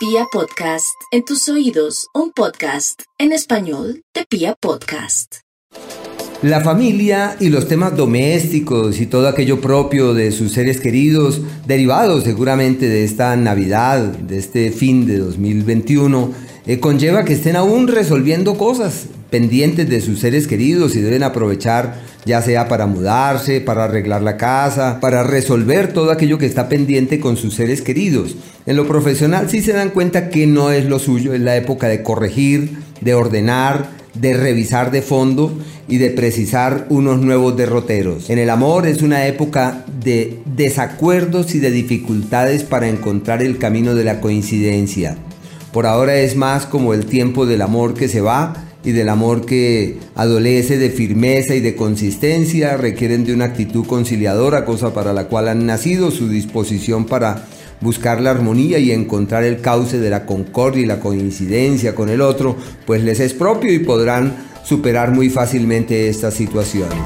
Pia Podcast, en tus oídos, un podcast en español de Pia Podcast. La familia y los temas domésticos y todo aquello propio de sus seres queridos, derivados seguramente de esta Navidad, de este fin de 2021, eh, conlleva que estén aún resolviendo cosas pendientes de sus seres queridos y deben aprovechar ya sea para mudarse, para arreglar la casa, para resolver todo aquello que está pendiente con sus seres queridos. En lo profesional sí se dan cuenta que no es lo suyo, es la época de corregir, de ordenar, de revisar de fondo y de precisar unos nuevos derroteros. En el amor es una época de desacuerdos y de dificultades para encontrar el camino de la coincidencia. Por ahora es más como el tiempo del amor que se va y del amor que adolece de firmeza y de consistencia, requieren de una actitud conciliadora, cosa para la cual han nacido, su disposición para buscar la armonía y encontrar el cauce de la concordia y la coincidencia con el otro, pues les es propio y podrán superar muy fácilmente estas situaciones.